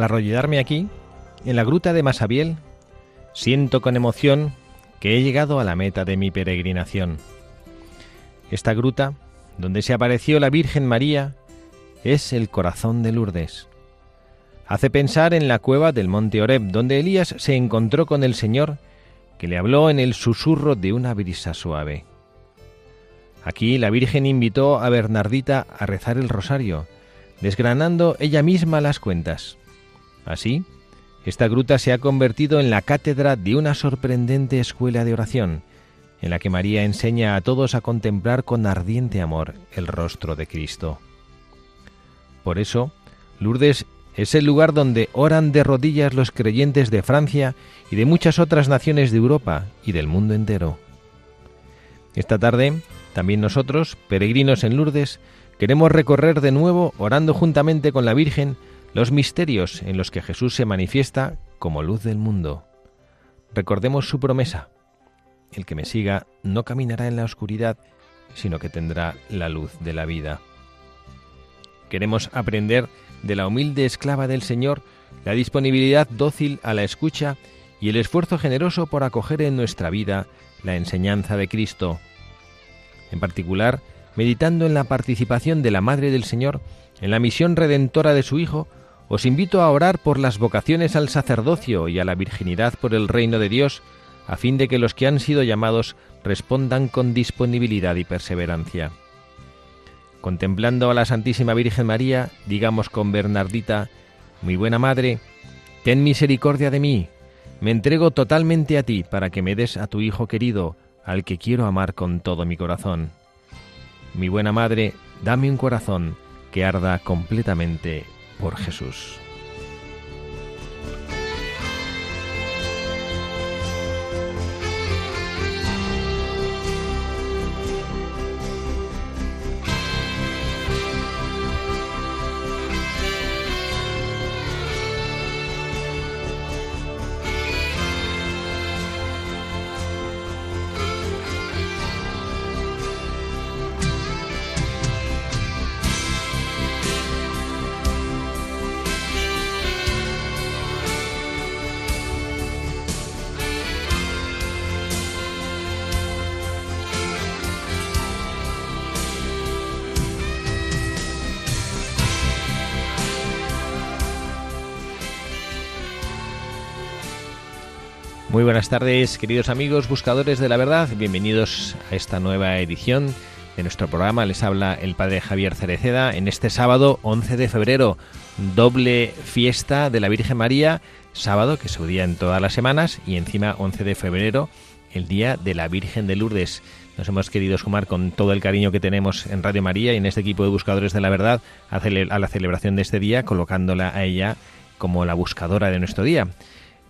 Al arrollarme aquí, en la gruta de Masabiel, siento con emoción que he llegado a la meta de mi peregrinación. Esta gruta, donde se apareció la Virgen María, es el corazón de Lourdes. Hace pensar en la cueva del monte Oreb, donde Elías se encontró con el Señor, que le habló en el susurro de una brisa suave. Aquí la Virgen invitó a Bernardita a rezar el rosario, desgranando ella misma las cuentas. Así, esta gruta se ha convertido en la cátedra de una sorprendente escuela de oración, en la que María enseña a todos a contemplar con ardiente amor el rostro de Cristo. Por eso, Lourdes es el lugar donde oran de rodillas los creyentes de Francia y de muchas otras naciones de Europa y del mundo entero. Esta tarde, también nosotros, peregrinos en Lourdes, queremos recorrer de nuevo, orando juntamente con la Virgen, los misterios en los que Jesús se manifiesta como luz del mundo. Recordemos su promesa. El que me siga no caminará en la oscuridad, sino que tendrá la luz de la vida. Queremos aprender de la humilde esclava del Señor la disponibilidad dócil a la escucha y el esfuerzo generoso por acoger en nuestra vida la enseñanza de Cristo. En particular, meditando en la participación de la Madre del Señor en la misión redentora de su Hijo, os invito a orar por las vocaciones al sacerdocio y a la virginidad por el reino de Dios, a fin de que los que han sido llamados respondan con disponibilidad y perseverancia. Contemplando a la Santísima Virgen María, digamos con Bernardita, Mi buena Madre, ten misericordia de mí, me entrego totalmente a ti para que me des a tu Hijo querido, al que quiero amar con todo mi corazón. Mi buena Madre, dame un corazón que arda completamente por Jesús. Buenas tardes, queridos amigos buscadores de la verdad. Bienvenidos a esta nueva edición de nuestro programa. Les habla el padre Javier Cereceda en este sábado 11 de febrero, doble fiesta de la Virgen María, sábado que se día en todas las semanas y encima 11 de febrero, el día de la Virgen de Lourdes. Nos hemos querido sumar con todo el cariño que tenemos en Radio María y en este equipo de buscadores de la verdad a la celebración de este día, colocándola a ella como la buscadora de nuestro día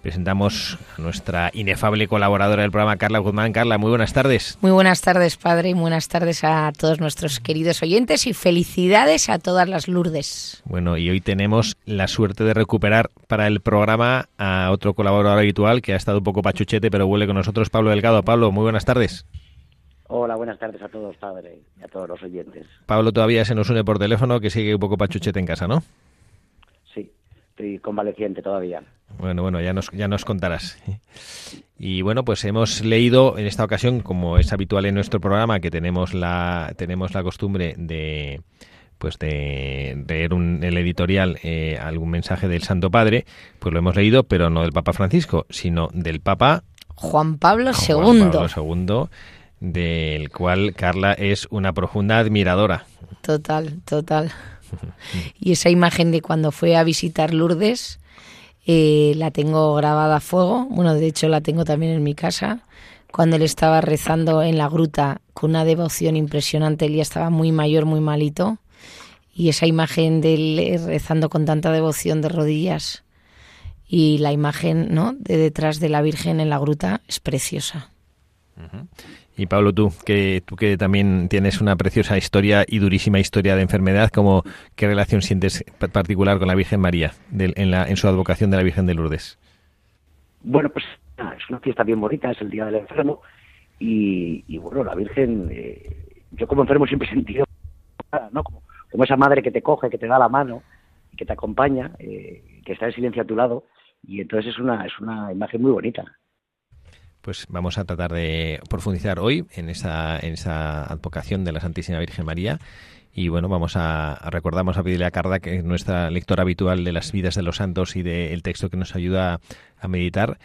presentamos a nuestra inefable colaboradora del programa, Carla Guzmán. Carla, muy buenas tardes. Muy buenas tardes, padre, y buenas tardes a todos nuestros queridos oyentes y felicidades a todas las Lourdes. Bueno, y hoy tenemos la suerte de recuperar para el programa a otro colaborador habitual que ha estado un poco pachuchete, pero vuelve con nosotros, Pablo Delgado. Pablo, muy buenas tardes. Hola, buenas tardes a todos, padre, y a todos los oyentes. Pablo todavía se nos une por teléfono, que sigue un poco pachuchete en casa, ¿no? Estoy convaleciente todavía. Bueno, bueno, ya nos, ya nos contarás. Y bueno, pues hemos leído en esta ocasión, como es habitual en nuestro programa, que tenemos la, tenemos la costumbre de pues de leer un, el editorial eh, algún mensaje del Santo Padre, pues lo hemos leído, pero no del Papa Francisco, sino del Papa Juan Pablo II. Juan Pablo II, del cual Carla es una profunda admiradora. Total, total. Y esa imagen de cuando fue a visitar Lourdes, eh, la tengo grabada a fuego. Bueno, de hecho la tengo también en mi casa. Cuando él estaba rezando en la gruta con una devoción impresionante, él ya estaba muy mayor, muy malito. Y esa imagen de él rezando con tanta devoción de rodillas y la imagen ¿no? de detrás de la Virgen en la gruta es preciosa. Y Pablo, tú que tú que también tienes una preciosa historia y durísima historia de enfermedad, ¿cómo, ¿qué relación sientes particular con la Virgen María en, la, en su advocación de la Virgen de Lourdes? Bueno, pues es una fiesta bien bonita, es el Día del Enfermo y, bueno, la Virgen, eh, yo como enfermo siempre he sentido, ¿no? Como, esa madre que te coge, que te da la mano, que te acompaña, eh, que está en silencio a tu lado y entonces es una, es una imagen muy bonita pues vamos a tratar de profundizar hoy en esa, en esa advocación de la Santísima Virgen María. Y bueno, vamos a, recordamos a pedirle a Carda, que es nuestra lectora habitual de las vidas de los santos y del texto que nos ayuda a meditar,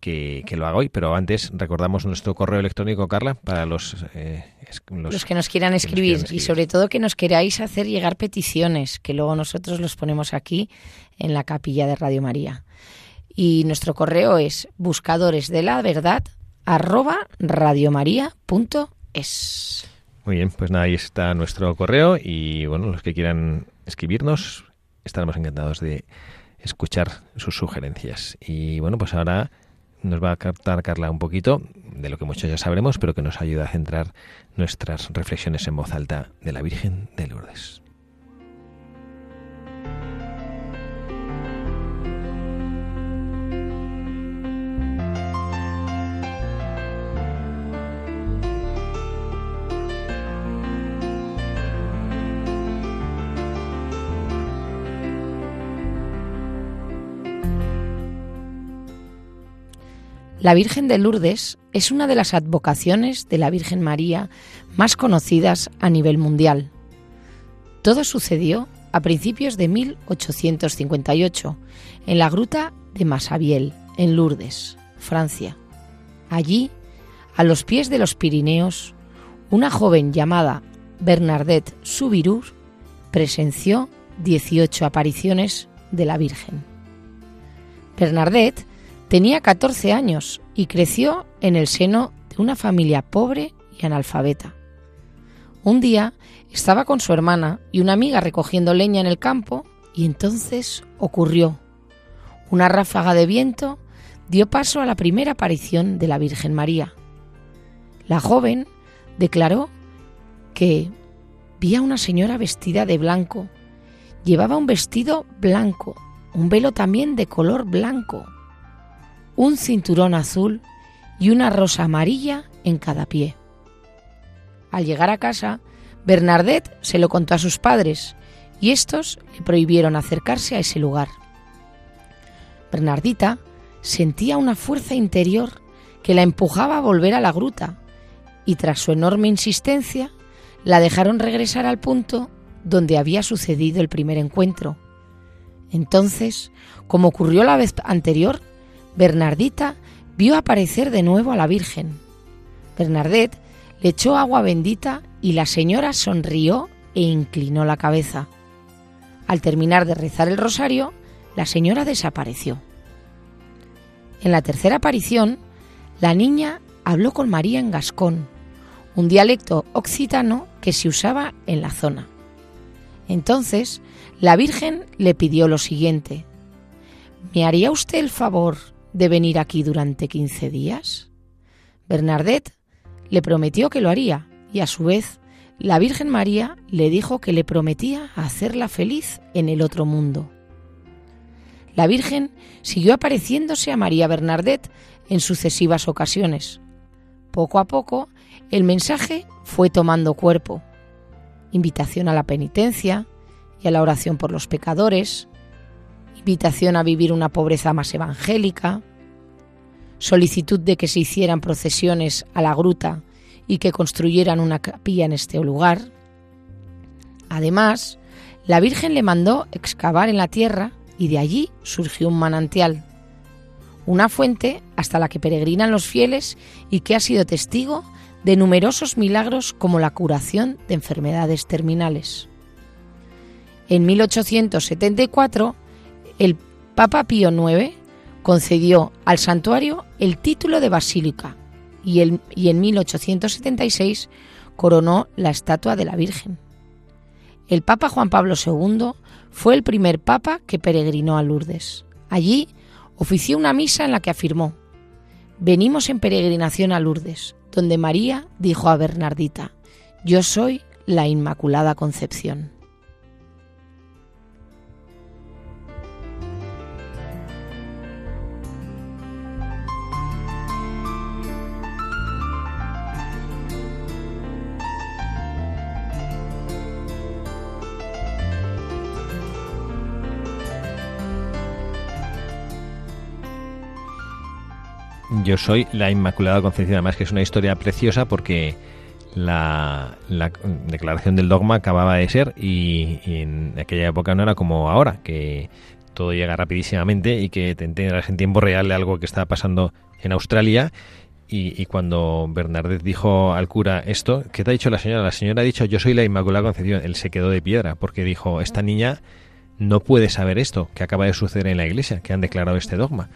que, lo haga hoy. Pero antes recordamos nuestro correo electrónico, Carla, para los, eh, los, que nos quieran escribir y sobre todo que nos queráis hacer llegar peticiones, que luego nosotros los ponemos aquí en la capilla de Radio María y nuestro correo es buscadores de la verdad. Muy bien, pues nada, ahí está nuestro correo y bueno, los que quieran escribirnos estaremos encantados de escuchar sus sugerencias. Y bueno, pues ahora nos va a captar Carla un poquito de lo que muchos ya sabremos, pero que nos ayuda a centrar nuestras reflexiones en voz alta de la Virgen de Lourdes. La Virgen de Lourdes es una de las advocaciones de la Virgen María más conocidas a nivel mundial. Todo sucedió a principios de 1858 en la gruta de Massabielle, en Lourdes, Francia. Allí, a los pies de los Pirineos, una joven llamada Bernadette Soubirous presenció 18 apariciones de la Virgen. Bernadette Tenía 14 años y creció en el seno de una familia pobre y analfabeta. Un día estaba con su hermana y una amiga recogiendo leña en el campo y entonces ocurrió. Una ráfaga de viento dio paso a la primera aparición de la Virgen María. La joven declaró que vi a una señora vestida de blanco. Llevaba un vestido blanco, un velo también de color blanco un cinturón azul y una rosa amarilla en cada pie. Al llegar a casa, Bernadette se lo contó a sus padres y estos le prohibieron acercarse a ese lugar. Bernardita sentía una fuerza interior que la empujaba a volver a la gruta y tras su enorme insistencia la dejaron regresar al punto donde había sucedido el primer encuentro. Entonces, como ocurrió la vez anterior, Bernardita vio aparecer de nuevo a la Virgen. Bernadette le echó agua bendita y la señora sonrió e inclinó la cabeza. Al terminar de rezar el rosario, la señora desapareció. En la tercera aparición, la niña habló con María en gascón, un dialecto occitano que se usaba en la zona. Entonces, la Virgen le pidió lo siguiente, ¿Me haría usted el favor de venir aquí durante 15 días? Bernadette le prometió que lo haría y a su vez la Virgen María le dijo que le prometía hacerla feliz en el otro mundo. La Virgen siguió apareciéndose a María Bernadette en sucesivas ocasiones. Poco a poco el mensaje fue tomando cuerpo. Invitación a la penitencia y a la oración por los pecadores, invitación a vivir una pobreza más evangélica, solicitud de que se hicieran procesiones a la gruta y que construyeran una capilla en este lugar. Además, la Virgen le mandó excavar en la tierra y de allí surgió un manantial, una fuente hasta la que peregrinan los fieles y que ha sido testigo de numerosos milagros como la curación de enfermedades terminales. En 1874, el Papa Pío IX concedió al santuario el título de basílica y, y en 1876 coronó la estatua de la Virgen. El Papa Juan Pablo II fue el primer papa que peregrinó a Lourdes. Allí ofició una misa en la que afirmó, Venimos en peregrinación a Lourdes, donde María dijo a Bernardita, Yo soy la Inmaculada Concepción. Yo soy la Inmaculada Concepción, además que es una historia preciosa porque la, declaración del dogma acababa de ser y, en aquella época no era como ahora, que todo llega rapidísimamente y que te enteras en tiempo real de algo que estaba pasando en Australia. Y, cuando Bernardet dijo al cura esto, ¿qué te ha dicho la señora? La señora ha dicho, yo soy la Inmaculada Concepción. Él se quedó de piedra porque dijo, esta niña no puede saber esto que acaba de suceder en la iglesia, que han declarado este dogma.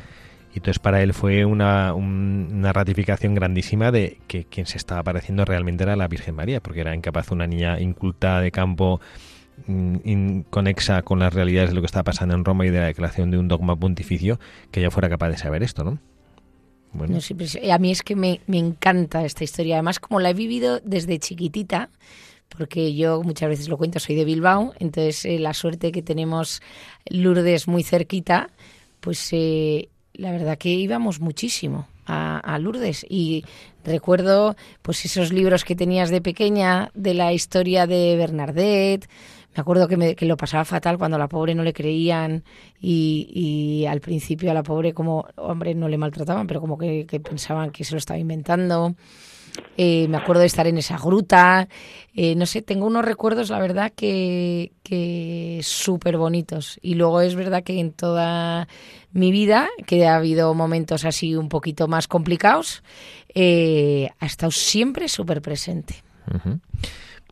Entonces para él fue una, una ratificación grandísima de que quien se estaba apareciendo realmente era la Virgen María, porque era incapaz una niña inculta de campo, mm, inconexa con las realidades de lo que estaba pasando en Roma y de la declaración de un dogma pontificio, que ella fuera capaz de saber esto, ¿no? Bueno. a mí es que me, me encanta esta historia. Además, como la he vivido desde chiquitita, porque yo muchas veces lo cuento, soy de Bilbao, entonces eh, la suerte que tenemos Lourdes muy cerquita, pues eh, la verdad que íbamos muchísimo a, Lourdes y recuerdo pues esos libros que tenías de pequeña de la historia de Bernadette. Me acuerdo que, me, que lo pasaba fatal cuando a la pobre no le creían y, y, al principio a la pobre como, hombre, no le maltrataban, pero como que pensaban que se lo estaba inventando. Eh, me acuerdo de estar en esa gruta. Eh, no sé, tengo unos recuerdos, la verdad, que, que súper bonitos. Y luego es verdad que en toda mi vida, que ha habido momentos así un poquito más complicados, eh, ha estado siempre súper presente.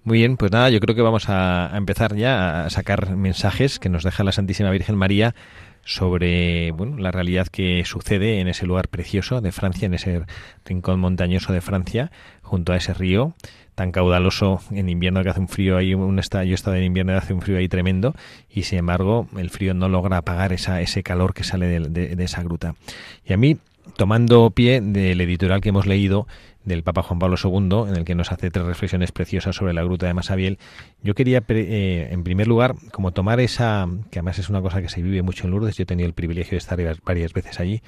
Muy bien, pues nada, yo creo que vamos a, empezar ya a sacar mensajes que nos deja la Santísima Virgen María sobre bueno, la realidad que sucede en ese lugar precioso de Francia, en ese rincón montañoso de Francia, junto a ese río tan caudaloso en invierno que hace un frío ahí, un yo he estado en invierno y hace un frío ahí tremendo y sin embargo el frío no logra apagar esa, ese calor que sale de, de esa gruta. Y a mí, tomando pie del editorial que hemos leído, del Papa Juan Pablo II, en el que nos hace tres reflexiones preciosas sobre la gruta de Masabiel. Yo quería, eh, en primer lugar, como tomar esa, que además es una cosa que se vive mucho en Lourdes, yo he tenido el privilegio de estar varias veces allí,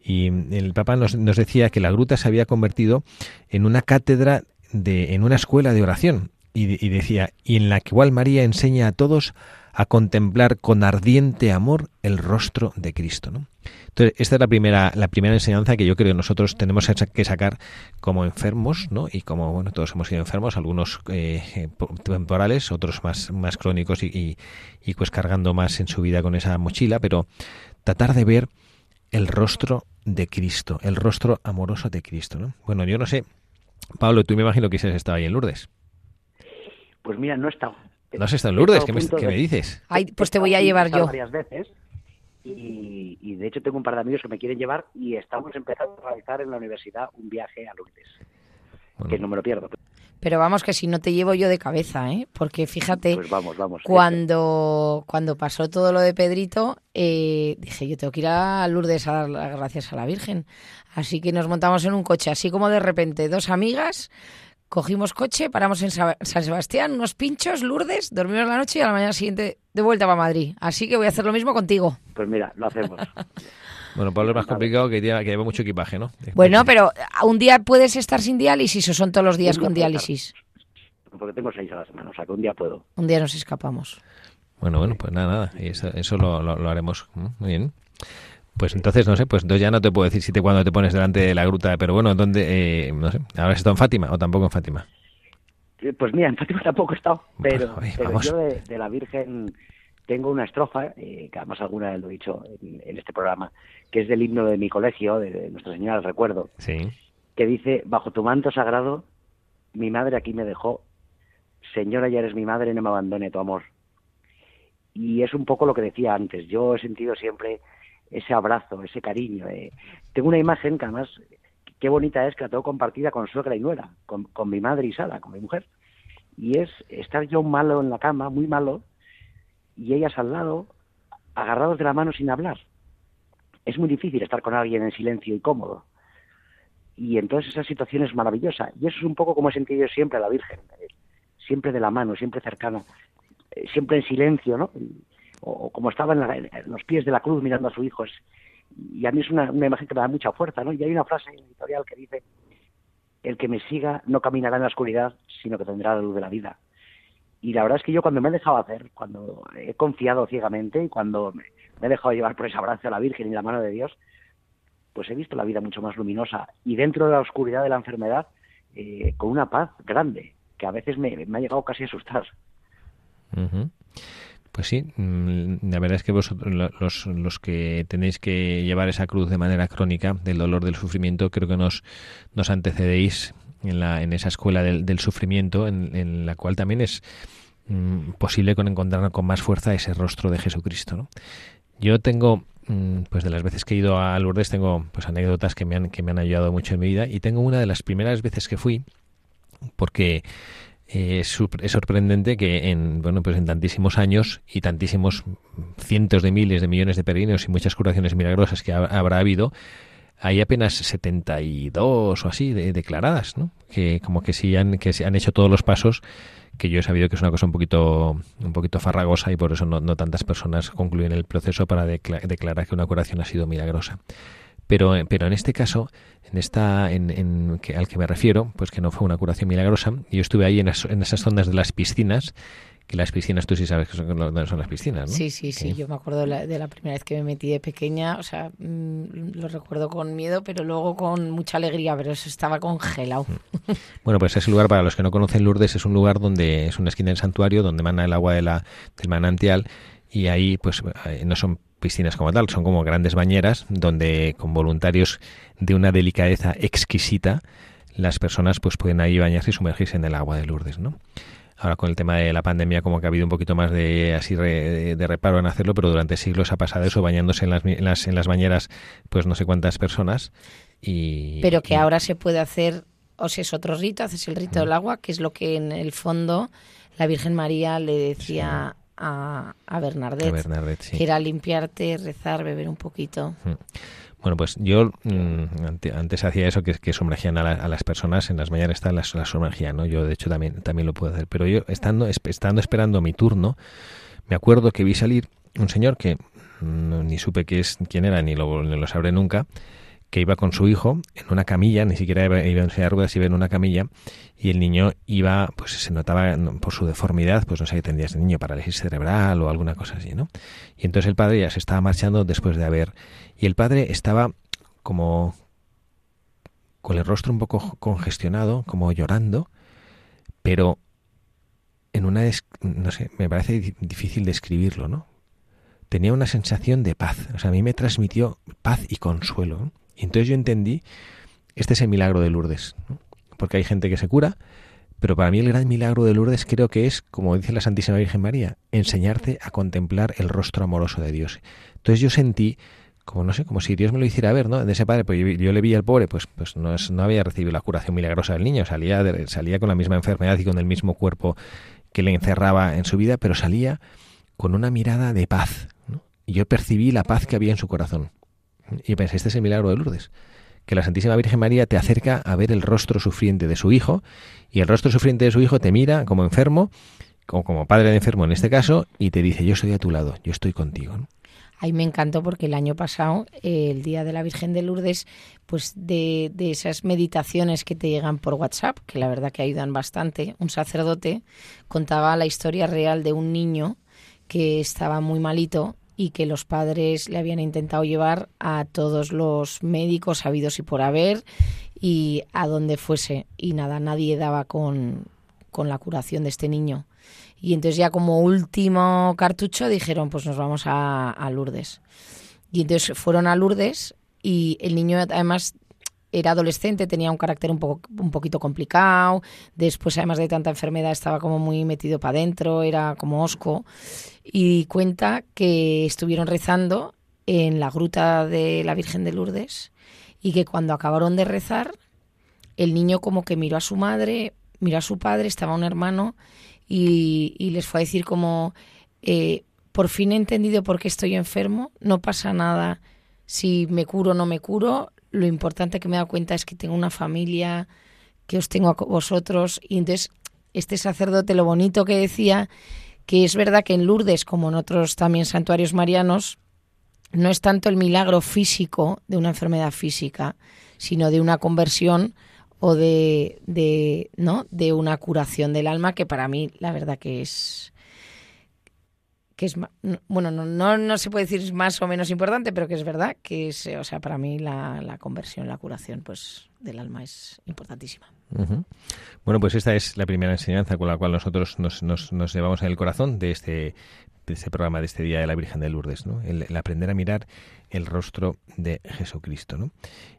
y el Papa nos, decía que la gruta se había convertido en una cátedra, de, en una escuela de oración, y, y decía, y en la que María enseña a todos a contemplar con ardiente amor el rostro de Cristo. ¿no? Entonces, esta es la primera, la primera enseñanza que yo creo que nosotros tenemos que sacar como enfermos, ¿no? Y como, bueno, todos hemos sido enfermos, algunos eh, temporales, otros más, más crónicos y, pues cargando más en su vida con esa mochila, pero tratar de ver el rostro de Cristo, el rostro amoroso de Cristo, ¿no? Bueno, yo no sé, Pablo, tú me imagino que has estado ahí en Lourdes. Pues mira, no he estado. ¿No has estado en Lourdes? ¿Qué me, dices? Ay, pues te voy a llevar yo. Varias veces y, de hecho tengo un par de amigos que me quieren llevar y estamos empezando a realizar en la universidad un viaje a Lourdes, que no me lo pierdo. Pero vamos que si no te llevo yo de cabeza, ¿eh? Porque fíjate, pues vamos, vamos, cuando, cuando pasó todo lo de Pedrito, eh, dije yo tengo que ir a Lourdes a dar las gracias a la Virgen. Así que nos montamos en un coche, así como de repente dos amigas Cogimos coche, paramos en San Sebastián, unos pinchos, Lourdes, dormimos la noche y a la mañana siguiente de vuelta para Madrid. Así que voy a hacer lo mismo contigo. Pues mira, lo hacemos. Bueno, Pablo es más complicado que lleva, que lleva mucho equipaje, ¿no? Bueno, pero un día puedes estar sin diálisis o son todos los días con diálisis. Porque tengo seis a la semana, o sea que un día puedo. Un día nos escapamos. Bueno, bueno, pues nada, nada. Eso, eso lo, lo, haremos. Muy bien. Pues entonces, no sé, pues entonces ya no te puedo decir si te cuando te pones delante de la gruta, pero bueno, ¿dónde? Eh, no sé, ¿ahora has estado en Fátima o tampoco en Fátima? Eh, pues mira, en Fátima tampoco he estado, pero, yo de, la Virgen tengo una estrofa, eh, que además alguna vez lo he dicho en, este programa, que es del himno de mi colegio, de, Nuestra Señora del Recuerdo, sí. que dice, bajo tu manto sagrado, mi madre aquí me dejó, Señora, ya eres mi madre, no me abandone tu amor. Y es un poco lo que decía antes, yo he sentido siempre ese abrazo, ese cariño. Eh. Tengo una imagen que además, qué bonita es, que la tengo compartida con suegra y nuera, con, mi madre y Sara, con mi mujer. Y es estar yo malo en la cama, muy malo, y ellas al lado, agarrados de la mano sin hablar. Es muy difícil estar con alguien en silencio y cómodo. Y entonces esa situación es maravillosa. Y eso es un poco como he sentido siempre a la Virgen. Eh, siempre de la mano, siempre cercana, eh, siempre en silencio, ¿no? O, como estaba en, los pies de la cruz mirando a su hijo. y a mí es una, imagen que me da mucha fuerza, ¿no? Y hay una frase editorial que dice, el que me siga no caminará en la oscuridad, sino que tendrá la luz de la vida. Y la verdad es que yo cuando me he dejado hacer, cuando he confiado ciegamente y cuando me, he dejado llevar por ese abrazo a la Virgen y la mano de Dios, pues he visto la vida mucho más luminosa y dentro de la oscuridad de la enfermedad, eh, con una paz grande, que a veces me, ha llegado casi a asustar. Pues sí, mm, la verdad es que vosotros, los, que tenéis que llevar esa cruz de manera crónica del dolor del sufrimiento, creo que nos, antecedéis en, la, en esa escuela del, sufrimiento, en, en, la cual también es mm, posible con encontrar con más fuerza ese rostro de Jesucristo. ¿no? Yo tengo, mm, pues de las veces que he ido a Lourdes, tengo pues anécdotas que me han, que me han ayudado mucho en mi vida y tengo una de las primeras veces que fui, porque eh, es sorprendente que en bueno pues en tantísimos años y tantísimos cientos de miles de millones de peregrinos y muchas curaciones milagrosas que habrá habido hay apenas 72 o así de, declaradas ¿no? que como que sí han que se han hecho todos los pasos que yo he sabido que es una cosa un poquito un poquito farragosa y por eso no, tantas personas concluyen el proceso para declarar que una curación ha sido milagrosa pero, pero en este caso, en esta, en, que, al que me refiero, pues que no fue una curación milagrosa, yo estuve ahí en, esas zonas de las piscinas, que las piscinas, tú sí sabes que son, dónde son las piscinas, ¿no? Sí, sí, sí, yo me acuerdo de la, primera vez que me metí de pequeña, o sea, mm, lo recuerdo con miedo, pero luego con mucha alegría, pero eso estaba congelado. Mm. Bueno, pues ese lugar, para los que no conocen Lourdes, es un lugar donde es una esquina del santuario, donde mana el agua de la, del manantial, y ahí pues eh, no son piscinas como tal, son como grandes bañeras donde con voluntarios de una delicadeza exquisita las personas pues pueden ahí bañarse y sumergirse en el agua de Lourdes, ¿no? Ahora con el tema de la pandemia como que ha habido un poquito más de así de reparo en hacerlo, pero durante siglos ha pasado eso bañándose en las, en las, en las bañeras pues no sé cuántas personas y pero que ahora se puede hacer o si es otro rito, haces el rito del agua, que es lo que en el fondo la Virgen María le decía a, a Bernardet, que era limpiarte, rezar, beber un poquito. Mm. Bueno, pues yo mm, antes hacía eso, que, que sumergían a, las personas, en las mañanas están las, las sumergían, ¿no? Yo de hecho también, también lo puedo hacer, pero yo estando, estando esperando mi turno, me acuerdo que vi salir un señor que mm, ni supe qué es, quién era, ni lo, ni lo sabré nunca, que iba con su hijo en una camilla, ni siquiera iba, en silla de ruedas, iba en una camilla, y el niño iba, pues se notaba por su deformidad, pues no sé qué tendría ese niño, parálisis cerebral o alguna cosa así, ¿no? Y entonces el padre ya se estaba marchando después de haber, y el padre estaba como con el rostro un poco congestionado, como llorando, pero en una, no sé, me parece difícil describirlo, ¿no? Tenía una sensación de paz, o sea, a mí me transmitió paz y consuelo. Y entonces yo entendí, este es el milagro de Lourdes, porque hay gente que se cura, pero para mí el gran milagro de Lourdes creo que es, como dice la Santísima Virgen María, enseñarte a contemplar el rostro amoroso de Dios. Entonces yo sentí, como no sé, como si Dios me lo hiciera ver, ¿no? De ese padre, pues yo, le vi al pobre, pues, pues no, no había recibido la curación milagrosa del niño, salía, salía con la misma enfermedad y con el mismo cuerpo que le encerraba en su vida, pero salía con una mirada de paz. Y yo percibí la paz que había en su corazón. Y pensé, este es el milagro de Lourdes, que la Santísima Virgen María te acerca a ver el rostro sufriente de su hijo, y el rostro sufriente de su hijo te mira como enfermo, como, padre de enfermo en este caso, y te dice, yo estoy a tu lado, yo estoy contigo. Ahí me encantó porque el año pasado, el día de la Virgen de Lourdes, pues de, de, esas meditaciones que te llegan por WhatsApp, que la verdad que ayudan bastante, un sacerdote contaba la historia real de un niño que estaba muy malito y que los padres le habían intentado llevar a todos los médicos habidos y por haber y a donde fuese. Y nada, nadie daba con, con la curación de este niño. Y entonces ya como último cartucho dijeron, pues nos vamos a, a Lourdes. Y entonces fueron a Lourdes y el niño además era adolescente, tenía un carácter un, poco, un poquito complicado, después además de tanta enfermedad estaba como muy metido para adentro, era como osco, y cuenta que estuvieron rezando en la gruta de la Virgen de Lourdes y que cuando acabaron de rezar, el niño como que miró a su madre, miró a su padre, estaba un hermano, y, les fue a decir como, eh, por fin he entendido por qué estoy enfermo, no pasa nada si me curo o no me curo, lo importante que me he dado cuenta es que tengo una familia, que os tengo a vosotros. Y entonces, este sacerdote, lo bonito que decía, que es verdad que en Lourdes, como en otros también santuarios marianos, no es tanto el milagro físico de una enfermedad física, sino de una conversión o de, de, ¿no? de una curación del alma, que para mí la verdad que es, que es bueno no, no, no se puede decir más o menos importante pero que es verdad que es o sea para mí la, la conversión la curación pues del alma es importantísima. Bueno pues esta es la primera enseñanza con la cual nosotros nos, nos, nos llevamos en el corazón de este de este programa de este día de la Virgen de Lourdes, ¿no? el, aprender a mirar el rostro de Jesucristo. ¿no?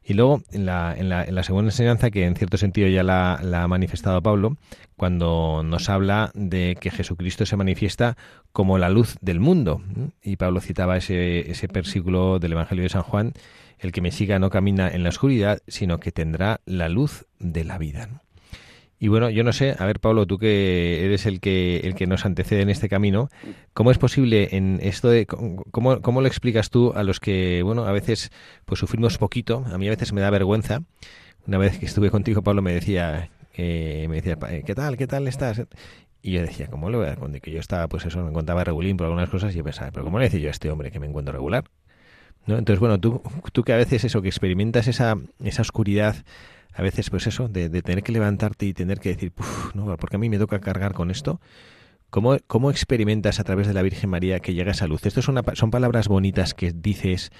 Y luego, en la, en, la, segunda enseñanza, que en cierto sentido ya la, ha manifestado Pablo, cuando nos habla de que Jesucristo se manifiesta como la luz del mundo. Y Pablo citaba ese, ese versículo del Evangelio de San Juan, el que me siga no camina en la oscuridad, sino que tendrá la luz de la vida. Y bueno, yo no sé, a ver Pablo, tú que eres el que el que nos antecede en este camino, ¿cómo es posible en esto de cómo, cómo lo explicas tú a los que, bueno, a veces pues sufrimos poquito, a mí a veces me da vergüenza. Una vez que estuve contigo, Pablo me decía eh, me decía, ¿qué tal? ¿Qué tal estás? Y yo decía, ¿cómo le voy a dar Que yo estaba, pues eso, me contaba regulín por algunas cosas y yo pensaba, ¿pero cómo le decía yo a este hombre que me encuentro regular? ¿No? Entonces, bueno, tú, tú que a veces eso, que experimentas esa, esa oscuridad a veces pues eso, de, tener que levantarte y tener que decir, no, porque a mí me toca cargar con esto. ¿Cómo, ¿Cómo experimentas a través de la Virgen María que llega esa luz? ¿Esto son, palabras bonitas que dices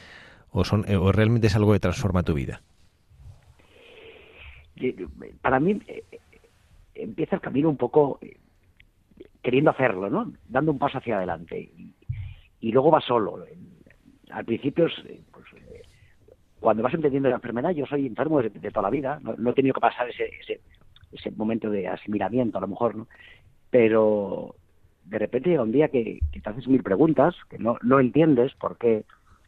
o, son, eh, o realmente es algo que transforma tu vida? Para mí eh, empieza el camino un poco eh, queriendo hacerlo, ¿no? Dando un paso hacia adelante. Y, luego va solo. Al principio es, cuando vas entendiendo la enfermedad, yo soy enfermo de, toda la vida, no, he tenido que pasar ese, ese, ese, momento de asimilamiento a lo mejor, ¿no? Pero de repente llega un día que, te haces mil preguntas, que no, no entiendes por qué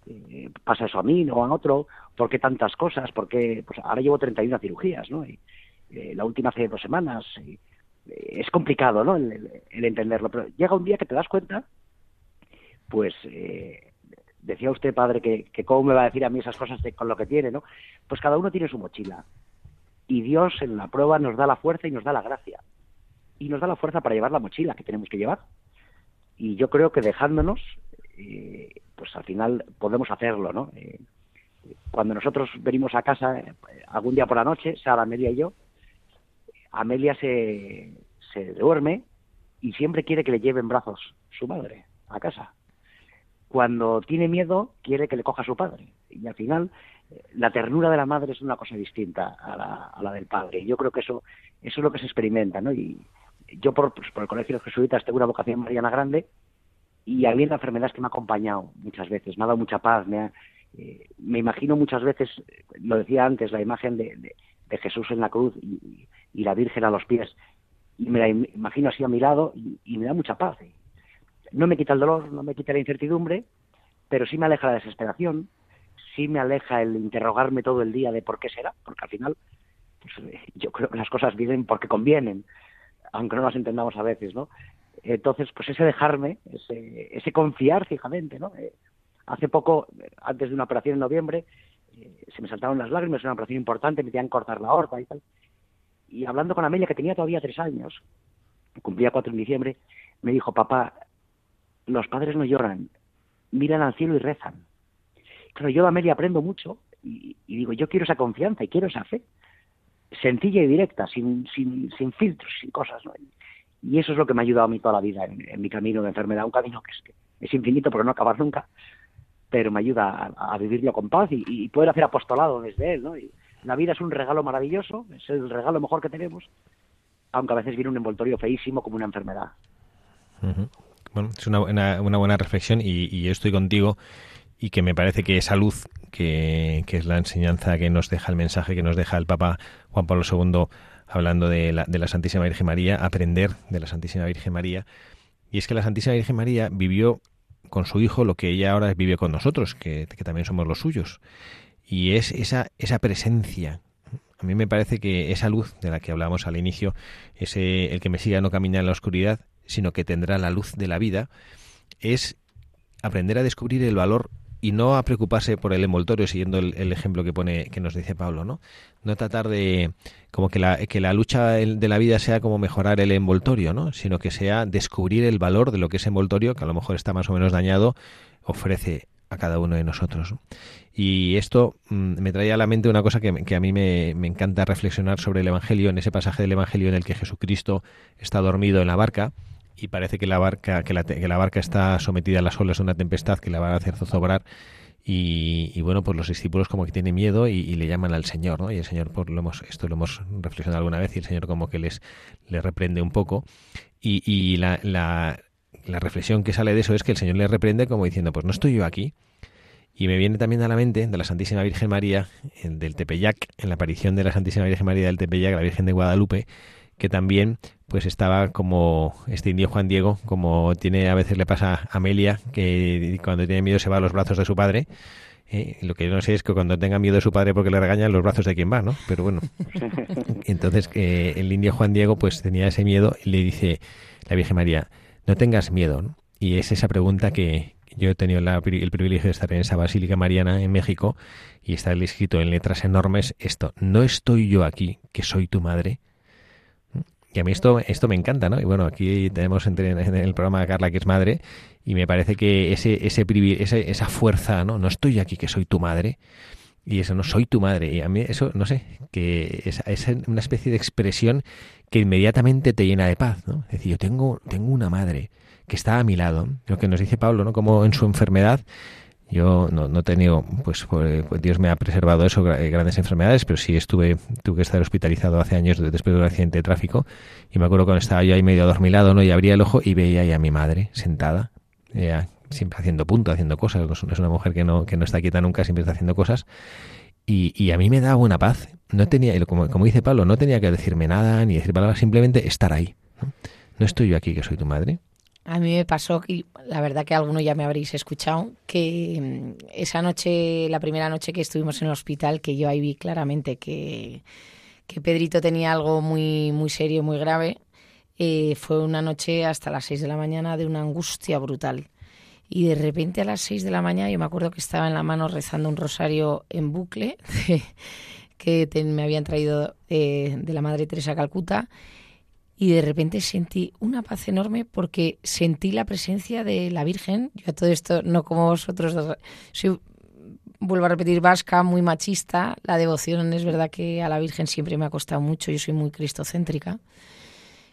eh, pasa eso a mí, no a otro, por qué tantas cosas, por qué, pues ahora llevo 31 cirugías, ¿no? Eh, la última hace dos semanas, eh, es complicado, ¿no? El, entenderlo, pero llega un día que te das cuenta, pues decía usted, padre, que, cómo me va a decir a mí esas cosas con lo que tiene, ¿no? Pues cada uno tiene su mochila. Y Dios en la prueba nos da la fuerza y nos da la gracia. Y nos da la fuerza para llevar la mochila que tenemos que llevar. Y yo creo que dejándonos, eh, pues al final podemos hacerlo, ¿no? Eh, cuando nosotros venimos a casa eh, algún día por la noche, Sara, Amelia y yo, Amelia se, se duerme y siempre quiere que le lleven brazos su madre a casa cuando tiene miedo quiere que le coja a su padre. Y al final la ternura de la madre es una cosa distinta a la, del padre. Y yo creo que eso, eso es lo que se experimenta, ¿no? Y yo por, pues, por el Colegio de Jesuitas tengo una vocación mariana grande y a mí la enfermedad que me ha acompañado muchas veces, me ha dado mucha paz, me, eh, me imagino muchas veces, lo decía antes, la imagen de, de, Jesús en la cruz y, la Virgen a los pies, y me la imagino así a mi lado y, y me da mucha paz no me quita el dolor, no me quita la incertidumbre, pero sí me aleja la desesperación, sí me aleja el interrogarme todo el día de por qué será, porque al final pues, eh, yo creo que las cosas vienen porque convienen, aunque no las entendamos a veces, ¿no? Entonces, pues ese dejarme, ese, ese confiar fijamente, ¿no? Eh, hace poco, antes de una operación en noviembre, eh, se me saltaron las lágrimas, una operación importante, me tenían cortar la aorta y tal. Y hablando con Amelia, que tenía todavía tres años, cumplía cuatro en diciembre, me dijo, papá, los padres no lloran, miran al cielo y rezan. Claro, yo de Amelia aprendo mucho y, digo, yo quiero esa confianza y quiero esa fe, sencilla y directa, sin, sin, sin filtros, sin cosas. ¿no? Y eso es lo que me ha ayudado a mí toda la vida en, mi camino de enfermedad, un camino que es, es infinito porque no acabar nunca, pero me ayuda a, vivirlo con paz y, poder hacer apostolado desde él. ¿no? La vida es un regalo maravilloso, es el regalo mejor que tenemos, aunque a veces viene un envoltorio feísimo como una enfermedad. Bueno, es una, una, buena reflexión y, y, yo estoy contigo y que me parece que esa luz que, que, es la enseñanza que nos deja el mensaje que nos deja el Papa Juan Pablo II hablando de la, de la Santísima Virgen María, aprender de la Santísima Virgen María. Y es que la Santísima Virgen María vivió con su hijo lo que ella ahora vive con nosotros, que, que también somos los suyos. Y es esa, esa presencia a mí me parece que esa luz de la que hablábamos al inicio, ese el que me siga no camina en la oscuridad, sino que tendrá la luz de la vida, es aprender a descubrir el valor y no a preocuparse por el envoltorio, siguiendo el, ejemplo que pone, que nos dice Pablo, ¿no? No tratar de como que la, que la lucha de la vida sea como mejorar el envoltorio, ¿no? Sino que sea descubrir el valor de lo que ese envoltorio, que a lo mejor está más o menos dañado, ofrece a cada uno de nosotros. Y esto mm, me trae a la mente una cosa que, que a mí me, me, encanta reflexionar sobre el Evangelio, en ese pasaje del Evangelio en el que Jesucristo está dormido en la barca y parece que la barca que la, que la barca está sometida a las olas de una tempestad que la va a hacer zozobrar y, y, bueno pues los discípulos como que tienen miedo y, le llaman al Señor ¿no? y el Señor por lo hemos esto lo hemos reflexionado alguna vez y el Señor como que les le reprende un poco y, y la, la, la reflexión que sale de eso es que el Señor le reprende como diciendo pues no estoy yo aquí y me viene también a la mente de la Santísima Virgen María del Tepeyac en la aparición de la Santísima Virgen María del Tepeyac la Virgen de Guadalupe que también pues estaba como este indio Juan Diego, como tiene a veces le pasa a Amelia, que cuando tiene miedo se va a los brazos de su padre. ¿eh? Lo que yo no sé es que cuando tenga miedo de su padre porque le regañan los brazos de quien va, ¿no? Pero bueno. Entonces eh, el indio Juan Diego pues tenía ese miedo y le dice la Virgen María, no tengas miedo. ¿no? Y es esa pregunta que yo he tenido el privilegio de estar en esa Basílica Mariana en México y está escrito en letras enormes esto, no estoy yo aquí, que soy tu madre, y a mí esto, esto me encanta, ¿no? Y bueno, aquí tenemos en el programa de Carla, que es madre, y me parece que ese, ese, ese, esa fuerza, ¿no? No estoy aquí que soy tu madre, y eso no soy tu madre. Y a mí eso, no sé, que es, es una especie de expresión que inmediatamente te llena de paz, ¿no? Es decir, yo tengo, tengo una madre que está a mi lado. Lo que nos dice Pablo, ¿no? Como en su enfermedad yo no, no he tenido, pues, pues, Dios me ha preservado eso, grandes enfermedades, pero sí estuve, tuve que estar hospitalizado hace años después de un accidente de tráfico y me acuerdo cuando estaba yo ahí medio adormilado, ¿no? Y abría el ojo y veía ahí a mi madre sentada, siempre haciendo punto, haciendo cosas, es una mujer que no, que no está quieta nunca, siempre está haciendo cosas. Y, y a mí me daba buena paz. No tenía, como, como dice Pablo, no tenía que decirme nada ni decir palabras, simplemente estar ahí. no estoy yo aquí que soy tu madre, a mí me pasó, y la verdad que alguno ya me habréis escuchado, que mm, esa noche, la primera noche que estuvimos en el hospital, que yo ahí vi claramente que, que Pedrito tenía algo muy, muy serio, muy grave, eh, fue una noche hasta las 6 de la mañana de una angustia brutal. Y de repente a las 6 de la mañana yo me acuerdo que estaba en la mano rezando un rosario en bucle que me habían traído eh, de la Madre Teresa Calcuta y de repente sentí una paz enorme porque sentí la presencia de la Virgen. Yo a todo esto, no como vosotros, soy, vuelvo a repetir, vasca, muy machista. La devoción es verdad que a la Virgen siempre me ha costado mucho, yo soy muy cristocéntrica.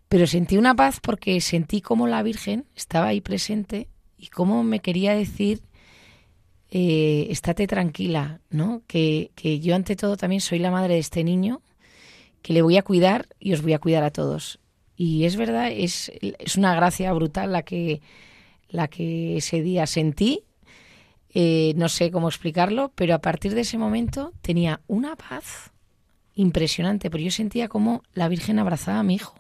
Pero sentí una paz porque sentí como la Virgen estaba ahí presente y cómo me quería decir, eh, estate tranquila, ¿no? Que, que yo ante todo también soy la madre de este niño, que le voy a cuidar y os voy a cuidar a todos y es verdad, es, es una gracia brutal la que, la que ese día sentí. Eh, no sé cómo explicarlo, pero a partir de ese momento tenía una paz impresionante, pero yo sentía como la Virgen abrazaba a mi hijo.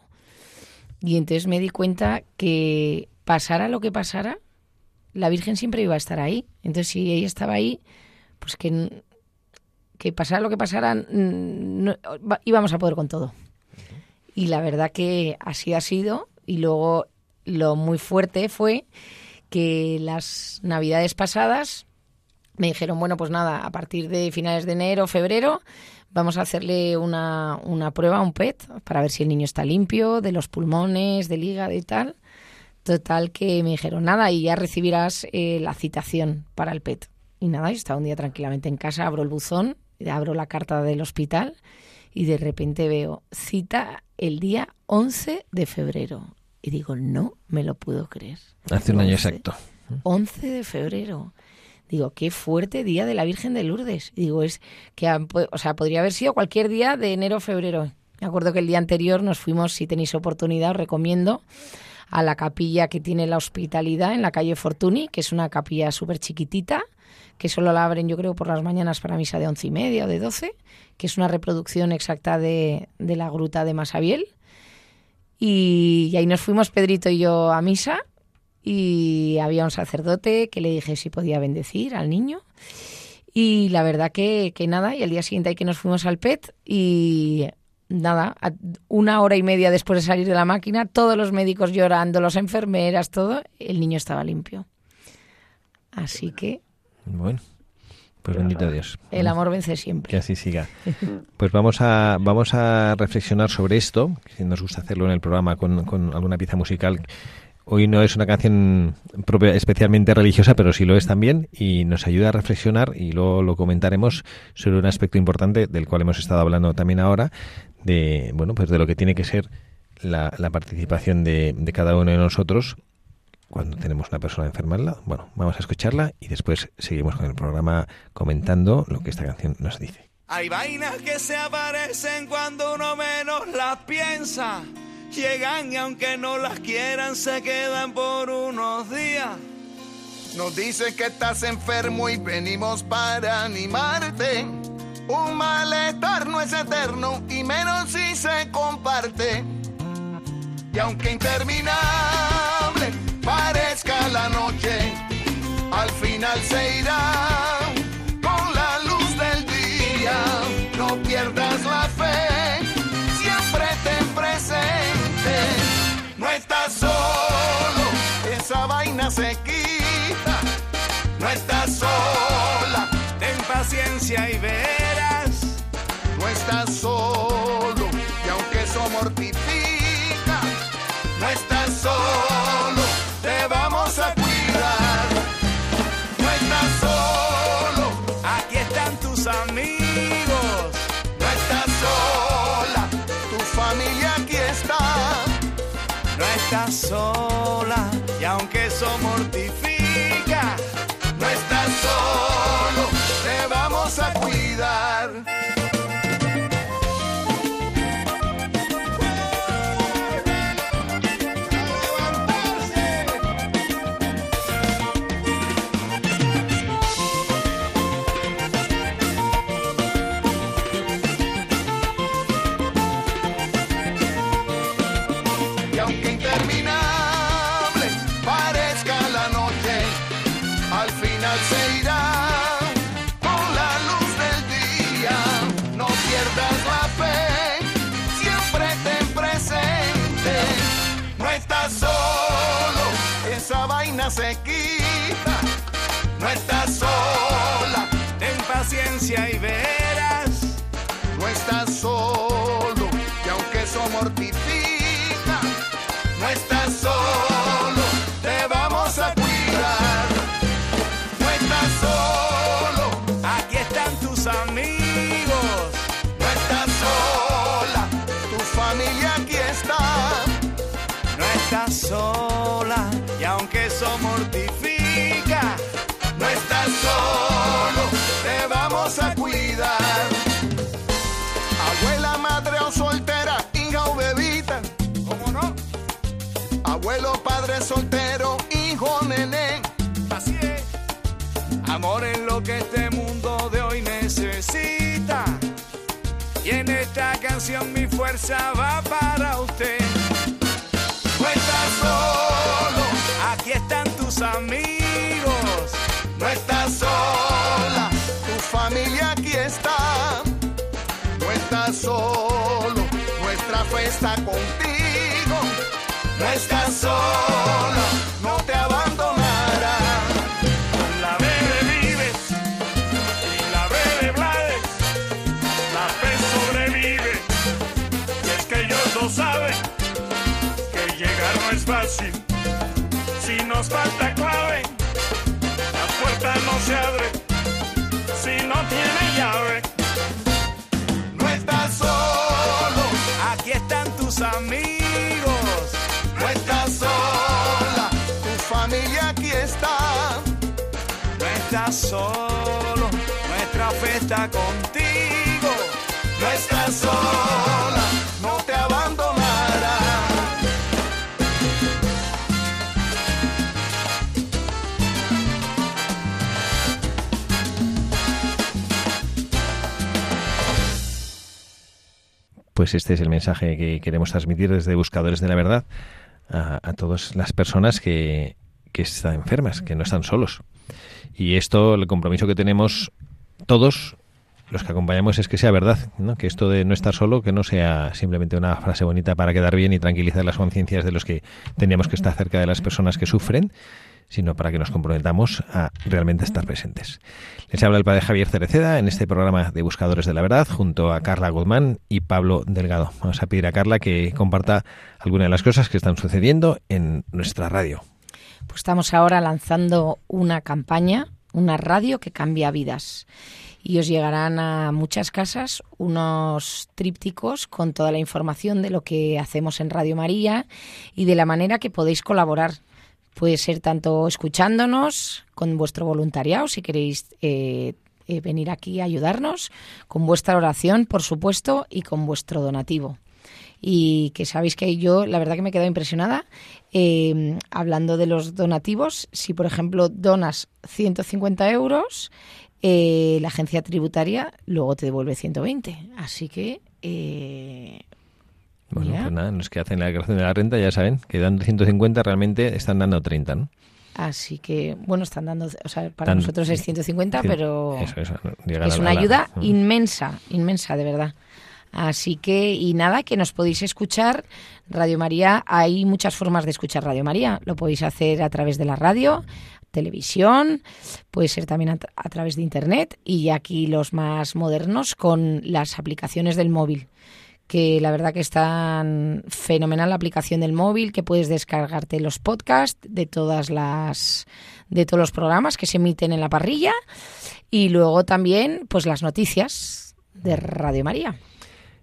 Y entonces me di cuenta que pasara lo que pasara, la Virgen siempre iba a estar ahí. Entonces si ella estaba ahí, pues que, que pasara lo que pasara, íbamos a poder con todo y la verdad que así ha sido y luego lo muy fuerte fue que las navidades pasadas me dijeron, bueno, pues nada, a partir de finales de enero, febrero, vamos a hacerle una, una prueba, un PET, para ver si el niño está limpio, de los pulmones, del hígado y tal. Total que me dijeron, nada, y ya recibirás eh, la citación para el PET. Y nada, yo estaba un día tranquilamente en casa, abro el buzón, abro la carta del hospital y de repente veo cita el día 11 de febrero. Y digo, no me lo puedo creer. Hace un año exacto. 11 de febrero. Digo, qué fuerte día de la Virgen de Lourdes. Digo, es que, o sea, podría haber sido cualquier día de enero o febrero. Me acuerdo que el día anterior nos fuimos, si tenéis oportunidad, os recomiendo a la capilla que tiene la hospitalidad en la calle Fortuny, que es una capilla súper chiquitita, que solo la abren yo creo por las mañanas para misa de once y media o de doce, que es una reproducción exacta de, de la gruta de Masabiel. Y, ahí nos fuimos Pedrito y yo a misa y había un sacerdote que le dije si podía bendecir al niño. Y la verdad que, que nada, y al día siguiente ahí que nos fuimos al PET y nada, una hora y media después de salir de la máquina, todos los médicos llorando, las enfermeras, todo, el niño estaba limpio. Así que... Bueno. Pues bendito Dios. El amor vence siempre. Que así siga. Pues vamos a, vamos a reflexionar sobre esto, si nos gusta hacerlo en el programa con, con alguna pieza musical Hoy no es una canción propia, especialmente religiosa, pero sí lo es también y nos ayuda a reflexionar y luego lo comentaremos sobre un aspecto importante del cual hemos estado hablando también ahora, de bueno pues de lo que tiene que ser la, participación de, de, cada uno de nosotros cuando tenemos una persona enferma al lado. Bueno, vamos a escucharla y después seguimos con el programa comentando lo que esta canción nos dice. Hay vainas que se aparecen cuando uno menos las piensa llegan y aunque no las quieran se quedan por unos días. Nos dicen que estás enfermo y venimos para animarte. Un malestar no es eterno y menos si se comparte. Y aunque interminable parezca la noche, al final se irá con la luz del día. No pierdas la fe, siempre ten presente no estás solo, esa vaina se quita. No estás sola, ten paciencia y verás. Sola. Y aunque eso paciencia y verás. No estás solo, y aunque eso mortifica, Amor es lo que este mundo de hoy necesita. Y en esta canción mi fuerza va para usted. No estás solo Aquí están tus amigos. No estás sola, tu familia aquí está. No estás solo, nuestra fe está contigo. No estás sola, Si nos falta clave, la puerta no se abre. Si no tiene llave, no estás solo. Aquí están tus amigos. No estás sola. Tu familia aquí está. No estás solo. Nuestra fiesta contigo. No estás sola. No te abandones. Pues este es el mensaje que queremos transmitir desde Buscadores de la Verdad a, todas las personas que, que están enfermas, que no están solos. Y esto, el compromiso que tenemos todos los que acompañamos es que sea verdad, ¿no? que esto de no estar solo, que no sea simplemente una frase bonita para quedar bien y tranquilizar las conciencias de los que teníamos que estar cerca de las personas que sufren, sino para que nos comprometamos a realmente estar presentes. Les habla el padre Javier Cereceda en este programa de Buscadores de la Verdad junto a Carla Guzmán y Pablo Delgado. Vamos a pedir a Carla que comparta algunas de las cosas que están sucediendo en nuestra radio. Pues estamos ahora lanzando una campaña, una radio que cambia vidas. Y os llegarán a muchas casas unos trípticos con toda la información de lo que hacemos en Radio María y de la manera que podéis colaborar. Puede ser tanto escuchándonos con vuestro voluntariado, si queréis eh, eh, venir aquí a ayudarnos, con vuestra oración, por supuesto, y con vuestro donativo y que sabéis que yo la verdad que me he quedado impresionada eh, hablando de los donativos. Si por ejemplo donas 150 euros, eh, la agencia tributaria luego te devuelve 120. Así que... Bueno, mira. pues nada, los que hacen la declaración de la renta ya saben que dando 150 realmente están dando 30, ¿no? Así que, bueno, están dando, o sea, para Dan- nosotros es 150, Cien- pero Eso, eso, llegan es una la- ayuda Mm. inmensa, inmensa, de verdad. Así que, y nada, que nos podéis escuchar. Radio María, hay muchas formas de escuchar Radio María. Lo podéis hacer a través de la radio, televisión, puede ser también a, tra- a través de Internet y aquí los más modernos con las aplicaciones del móvil que la verdad que están fenomenal la aplicación del móvil, que puedes descargarte los podcasts de todas las de todos los programas que se emiten en la parrilla y luego también pues las noticias de Radio María.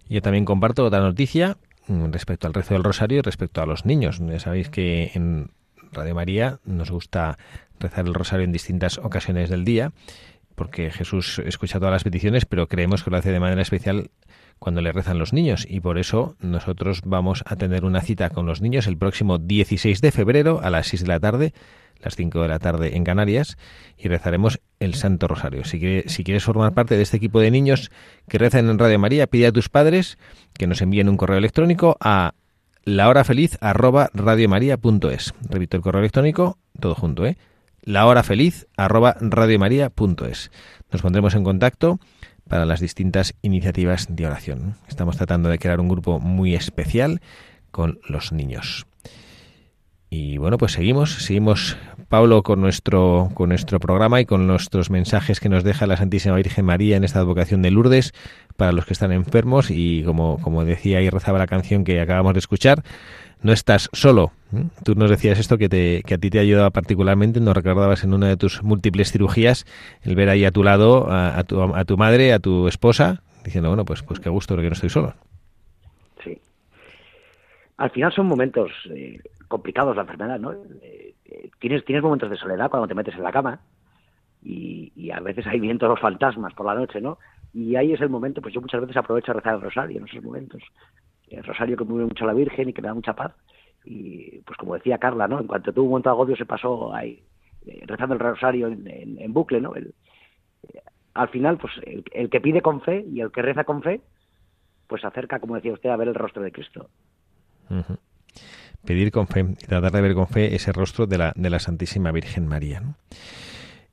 Yo también comparto otra noticia respecto al rezo del rosario y respecto a los niños. Ya sabéis que en Radio María nos gusta rezar el rosario en distintas ocasiones del día, porque Jesús escucha todas las peticiones, pero creemos que lo hace de manera especial cuando le rezan los niños y por eso nosotros vamos a tener una cita con los niños el próximo 16 de febrero a las 6 de la tarde, las 5 de la tarde en Canarias y rezaremos el Santo Rosario. Si, si quieres formar parte de este equipo de niños que rezan en Radio María, pide a tus padres que nos envíen un correo electrónico a lahorafeliz@radiomaria.es. Repito el correo electrónico, todo junto, ¿eh? lahorafeliz@radiomaria.es. Nos pondremos en contacto para las distintas iniciativas de oración. Estamos tratando de crear un grupo muy especial con los niños. Y bueno, pues seguimos, seguimos Pablo con nuestro con nuestro programa y con nuestros mensajes que nos deja la Santísima Virgen María en esta advocación de Lourdes para los que están enfermos y como como decía y rezaba la canción que acabamos de escuchar, no estás solo. Tú nos decías esto que te que a ti te ayudaba particularmente, nos recordabas en una de tus múltiples cirugías el ver ahí a tu lado a, tu a tu madre, a tu esposa diciendo, bueno, pues pues qué gusto porque no estoy solo. Sí. Al final son momentos eh, complicados la enfermedad, ¿no? Eh, eh, tienes, tienes momentos de soledad cuando te metes en la cama y, a veces hay vientos los fantasmas por la noche, ¿no? Y ahí es el momento, pues yo muchas veces aprovecho a rezar el rosario en esos momentos. El rosario que mueve mucho a la Virgen y que me da mucha paz. Y pues como decía Carla, ¿no? En cuanto tuvo un momento de agobio se pasó ahí eh, rezando el rosario en, bucle, ¿no? El- al final, pues el, que pide con fe y el que reza con fe, pues se acerca, como decía usted, a ver el rostro de Cristo. Pedir con fe y tratar de ver con fe ese rostro de la, de la Santísima Virgen María.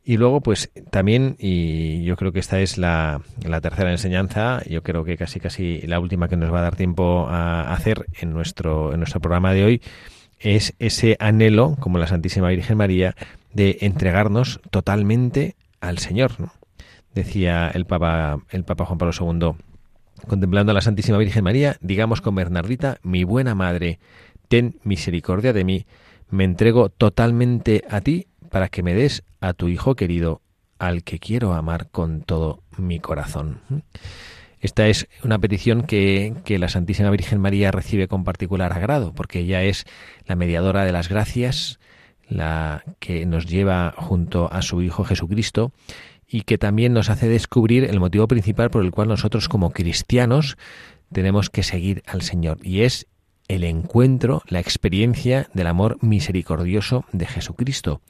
Y luego, pues también, y yo creo que esta es la, la tercera enseñanza, yo creo que casi casi la última que nos va a dar tiempo a hacer en nuestro, en nuestro programa de hoy, es ese anhelo, como la Santísima Virgen María, de entregarnos totalmente al Señor. ¿no? Decía el Papa, el Papa Juan Pablo II, contemplando a la Santísima Virgen María, digamos con Bernardita, mi buena madre, ten misericordia de mí, me entrego totalmente a ti para que me des a tu Hijo querido, al que quiero amar con todo mi corazón. Esta es una petición que, la Santísima Virgen María recibe con particular agrado, porque ella es la mediadora de las gracias, la que nos lleva junto a su Hijo Jesucristo y que también nos hace descubrir el motivo principal por el cual nosotros como cristianos tenemos que seguir al Señor y es el encuentro, la experiencia del amor misericordioso de Jesucristo.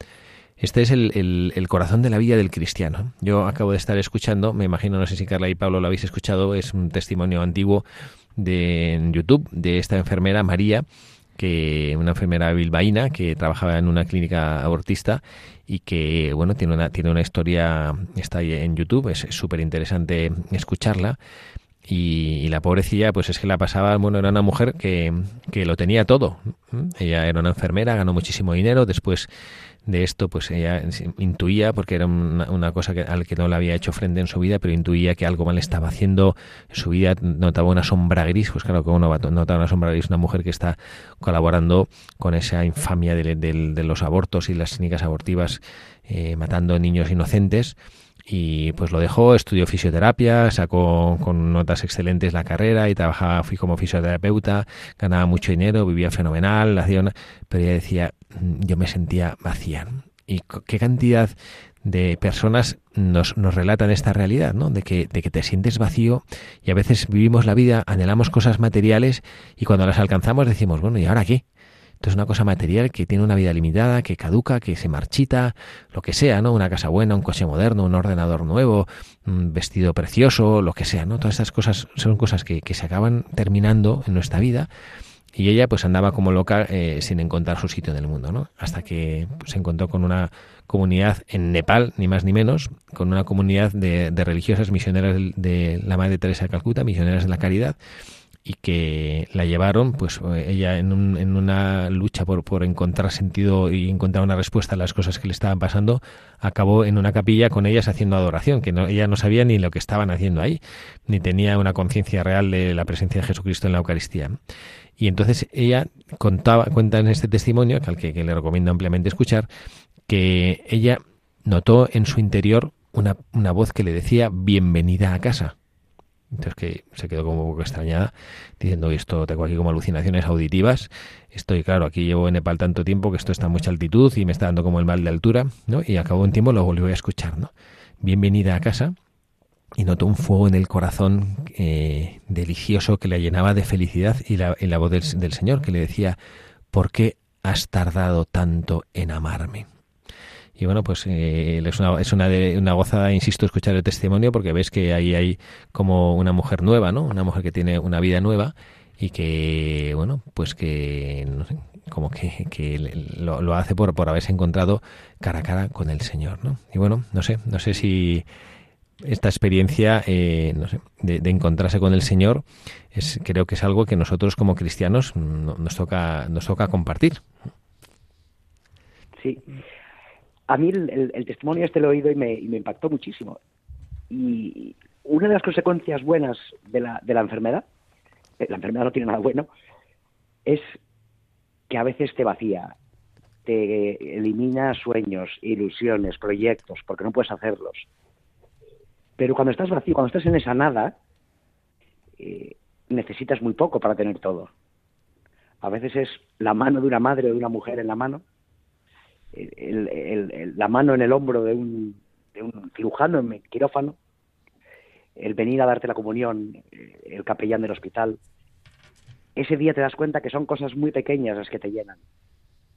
Este es el, el, corazón de la vida del cristiano. Yo acabo de estar escuchando, me imagino, no sé si Carla y Pablo lo habéis escuchado, es un testimonio antiguo de en YouTube de esta enfermera María, que una enfermera bilbaína que trabajaba en una clínica abortista y que bueno tiene una tiene una historia está en YouTube es súper interesante escucharla y, la pobrecilla pues es que la pasaba bueno era una mujer que, que lo tenía todo ella era una enfermera ganó muchísimo dinero después de esto, pues ella intuía, porque era una, cosa que, al que no le había hecho frente en su vida, pero intuía que algo mal estaba haciendo en su vida, notaba una sombra gris, pues claro, como uno nota una sombra gris, una mujer que está colaborando con esa infamia de, los abortos y las clínicas abortivas, eh, matando niños inocentes, y pues lo dejó, estudió fisioterapia, sacó con notas excelentes la carrera y trabajaba fui como fisioterapeuta, ganaba mucho dinero, vivía fenomenal, hacía pero ella decía, mm, yo me sentía vacía. ¿Y qué cantidad de personas nos, nos relatan esta realidad, ¿no? De que, de que te sientes vacío y a veces vivimos la vida, anhelamos cosas materiales y cuando las alcanzamos decimos, bueno, ¿y ahora qué? Es una cosa material que tiene una vida limitada, que caduca, que se marchita, lo que sea, ¿no? Una casa buena, un coche moderno, un ordenador nuevo, un vestido precioso, lo que sea, ¿no? Todas estas cosas son cosas que, se acaban terminando en nuestra vida y ella pues andaba como loca eh, sin encontrar su sitio en el mundo, ¿no? Hasta que pues, se encontró con una comunidad en Nepal, ni más ni menos, con una comunidad de, de religiosas misioneras de la Madre Teresa de Calcuta, misioneras de la caridad, y que la llevaron, pues ella en, un, en una lucha por, encontrar sentido y encontrar una respuesta a las cosas que le estaban pasando, acabó en una capilla con ellas haciendo adoración, que no, ella no sabía ni lo que estaban haciendo ahí, ni tenía una conciencia real de la presencia de Jesucristo en la Eucaristía. Y entonces ella contaba, cuenta en este testimonio, que al que, le recomiendo ampliamente escuchar, que ella notó en su interior una voz que le decía bienvenida a casa entonces que se quedó como un poco extrañada, diciendo, esto tengo aquí como alucinaciones auditivas, estoy claro, aquí llevo en Nepal tanto tiempo que esto está a mucha altitud y me está dando como el mal de altura, ¿no? Y acabó un tiempo lo volvió a escuchar, ¿no? Bienvenida a casa y notó un fuego en el corazón eh, delicioso que la llenaba de felicidad y la, la voz del, del Señor que le decía, ¿por qué has tardado tanto en amarme? Y bueno, pues eh, es, una, es una, de, una gozada, insisto, escuchar el testimonio porque ves que ahí hay como una mujer nueva, ¿no? Una mujer que tiene una vida nueva y que, bueno, pues que, no sé, como que, que lo, lo, hace por, por haberse encontrado cara a cara con el Señor, ¿no? Y bueno, no sé, no sé si esta experiencia, eh, no sé, de, de, encontrarse con el Señor, es, creo que es algo que nosotros como cristianos nos toca, nos toca compartir. Sí, a mí el, testimonio este lo he oído y me, impactó muchísimo. Y una de las consecuencias buenas de la, de la enfermedad, eh, la enfermedad no tiene nada bueno, es que a veces te vacía, te elimina sueños, ilusiones, proyectos, porque no puedes hacerlos. Pero cuando estás vacío, cuando estás en esa nada, eh, necesitas muy poco para tener todo. A veces es la mano de una madre o de una mujer en la mano, el, la mano en el hombro de un, de un cirujano en quirófano, el venir a darte la comunión, eh, el capellán del hospital, ese día te das cuenta que son cosas muy pequeñas las que te llenan,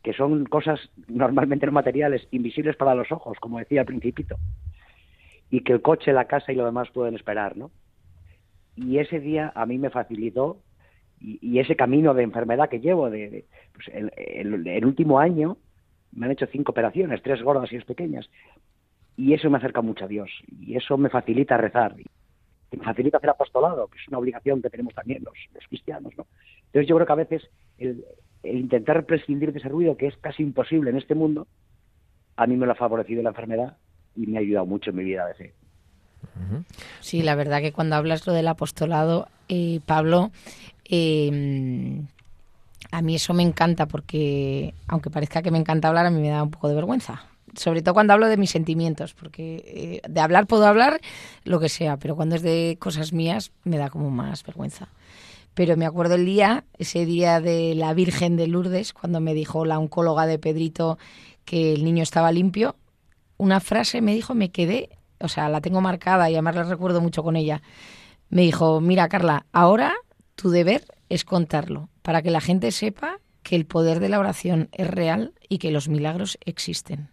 que son cosas normalmente no materiales, invisibles para los ojos, como decía el principito, y que el coche, la casa y lo demás pueden esperar, ¿no? Y ese día a mí me facilitó y, ese camino de enfermedad que llevo, de, pues el, el, último año, me han hecho cinco operaciones, tres gordas y dos pequeñas. Y eso me acerca mucho a Dios. Y eso me facilita rezar. Y me facilita hacer apostolado, que es una obligación que tenemos también los, cristianos. ¿no? Entonces yo creo que a veces el, intentar prescindir de ese ruido, que es casi imposible en este mundo, a mí me lo ha favorecido la enfermedad y me ha ayudado mucho en mi vida de fe. Sí, la verdad que cuando hablas lo del apostolado, eh, Pablo, eh, a mí eso me encanta porque, aunque parezca que me encanta hablar, a mí me da un poco de vergüenza. Sobre todo cuando hablo de mis sentimientos, porque eh, de hablar puedo hablar lo que sea, pero cuando es de cosas mías me da como más vergüenza. Pero me acuerdo el día, ese día de la Virgen de Lourdes, cuando me dijo la oncóloga de Pedrito que el niño estaba limpio, una frase me dijo, me quedé, o sea, la tengo marcada y además la recuerdo mucho con ella. Me dijo, mira Carla, ahora tu deber es contarlo, para que la gente sepa que el poder de la oración es real y que los milagros existen.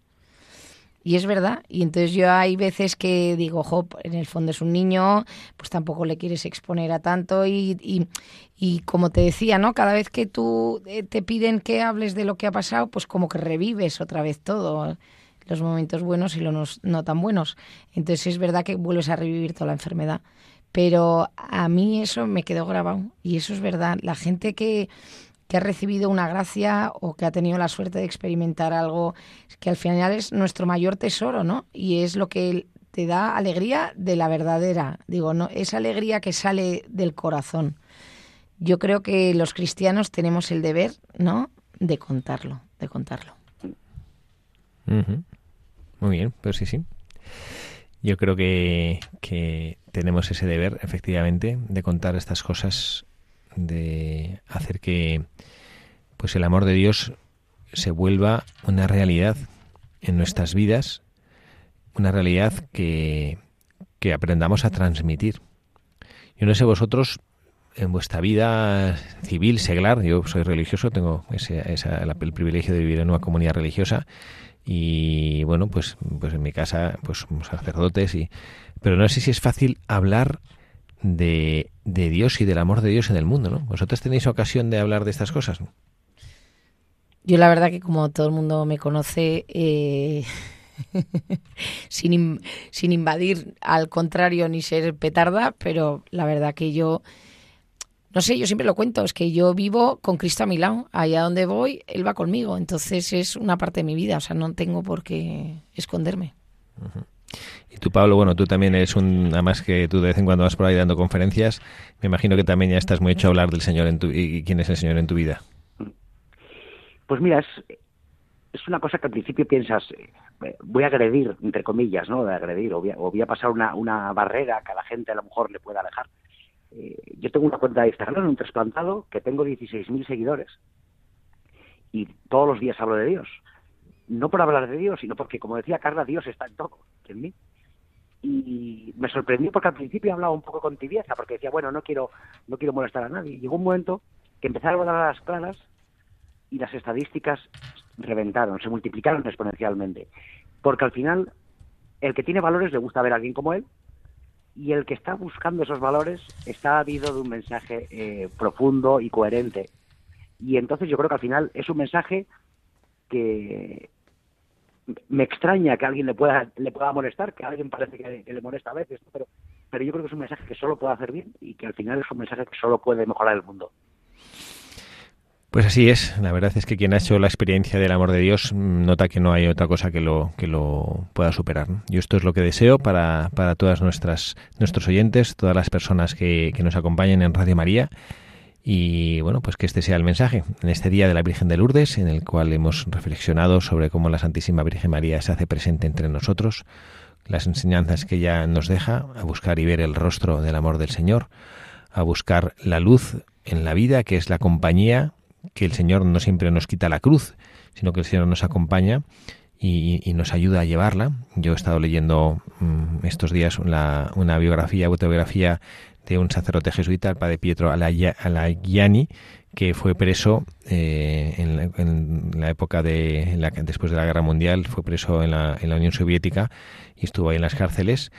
Y es verdad. Y entonces yo hay veces que digo, ojo, en el fondo es un niño, pues tampoco le quieres exponer a tanto. Y, y, y, como te decía, ¿no? Cada vez que tú eh, te piden que hables de lo que ha pasado, pues como que revives otra vez todo, los momentos buenos y los no tan buenos. Entonces es verdad que vuelves a revivir toda la enfermedad. Pero a mí eso me quedó grabado. Y eso es verdad. La gente que que ha recibido una gracia o que ha tenido la suerte de experimentar algo que al final es nuestro mayor tesoro, ¿no? Y es lo que te da alegría de la verdadera, digo, no, esa alegría que sale del corazón. Yo creo que los cristianos tenemos el deber, ¿no? De contarlo, de contarlo. Muy bien, pues sí, sí. Yo creo que, que tenemos ese deber, efectivamente, de contar estas cosas de hacer que pues el amor de Dios se vuelva una realidad en nuestras vidas, una realidad que, que aprendamos a transmitir. Yo no sé vosotros en vuestra vida civil, seglar, yo soy religioso, tengo ese, el privilegio de vivir en una comunidad religiosa y bueno, pues, pues en mi casa pues somos sacerdotes y pero no sé si es fácil hablar de, de, Dios y del amor de Dios en el mundo, ¿no? ¿Vosotros tenéis ocasión de hablar de estas cosas? Yo la verdad que como todo el mundo me conoce, eh, sin, sin invadir al contrario ni ser petarda, pero la verdad que yo, no sé, yo siempre lo cuento, es que yo vivo con Cristo a mi lado, allá donde voy, Él va conmigo, entonces es una parte de mi vida, o sea, no tengo por qué esconderme. Y tú, Pablo, bueno, tú también eres un, además que tú de vez en cuando vas por ahí dando conferencias, me imagino que también ya estás muy hecho a hablar del Señor en tu, y quién es el Señor en tu vida. Pues mira, es, es una cosa que al principio piensas, eh, voy a agredir, entre comillas, ¿no? De agredir, o voy a, pasar una, una, barrera que a la gente a lo mejor le pueda alejar. Eh, yo tengo una cuenta de Instagram, un trasplantado, que tengo 16.000 seguidores. Y todos los días hablo de Dios no por hablar de Dios, sino porque, como decía Carla, Dios está en todo, en mí. Y me sorprendió porque al principio hablaba un poco con tibieza, porque decía, bueno, no quiero, no quiero molestar a nadie. Llegó un momento que empezaron a dar las claras y las estadísticas reventaron, se multiplicaron exponencialmente. Porque al final, el que tiene valores le gusta ver a alguien como él, y el que está buscando esos valores está habido de un mensaje eh, profundo y coherente. Y entonces yo creo que al final es un mensaje que me extraña que a alguien le pueda, le pueda molestar, que a alguien parece que, le molesta a veces, pero, pero yo creo que es un mensaje que solo puede hacer bien y que al final es un mensaje que solo puede mejorar el mundo. Pues así es, la verdad es que quien ha hecho la experiencia del amor de Dios nota que no hay otra cosa que lo, que lo pueda superar. Yo esto es lo que deseo para, para todas nuestras nuestros oyentes, todas las personas que, que nos acompañen en Radio María. Y bueno, pues que este sea el mensaje. En este día de la Virgen de Lourdes, en el cual hemos reflexionado sobre cómo la Santísima Virgen María se hace presente entre nosotros, las enseñanzas que ella nos deja, a buscar y ver el rostro del amor del Señor, a buscar la luz en la vida, que es la compañía, que el Señor no siempre nos quita la cruz, sino que el Señor nos acompaña y, nos ayuda a llevarla. Yo he estado leyendo mm, estos días una biografía, autobiografía de un sacerdote jesuita, el padre Pietro Alagiani, que fue preso eh, en, la, época de la, después de la guerra mundial, fue preso en la, en la Unión Soviética y estuvo ahí en las cárceles.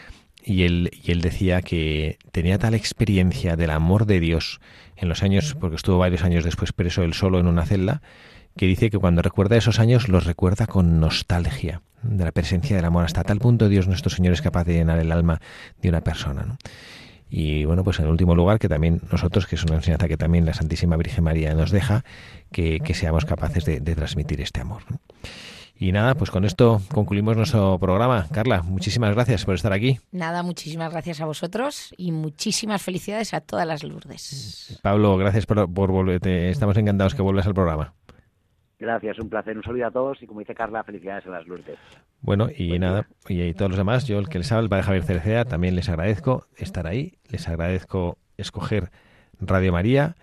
Y él, y él decía que tenía tal experiencia del amor de Dios en los años, porque estuvo varios años después preso él solo en una celda, que dice que cuando recuerda esos años los recuerda con nostalgia de la presencia del amor. Hasta tal punto Dios nuestro Señor es capaz de llenar el alma de una persona. ¿no? Y bueno, pues en último lugar, que también nosotros, que es una enseñanza que también la Santísima Virgen María nos deja, que, seamos capaces de, transmitir este amor. Y nada, pues con esto concluimos nuestro programa. Carla, muchísimas gracias por estar aquí. Nada, muchísimas gracias a vosotros y muchísimas felicidades a todas las Lourdes. Pablo, gracias por, por volver. Estamos encantados que vuelvas al programa. Gracias, un placer, un saludo a todos y como dice Carla, felicidades a las Lourdes. Bueno, y nada, y, todos los demás, yo el que les habla, el padre Javier Cereceda, también les agradezco estar ahí, les agradezco escoger Radio María,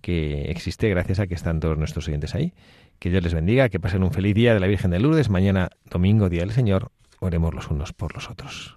que existe gracias a que están todos nuestros oyentes ahí. Que Dios les bendiga, que pasen un feliz día de la Virgen de Lourdes. Mañana, domingo, Día del Señor, oremos los unos por los otros.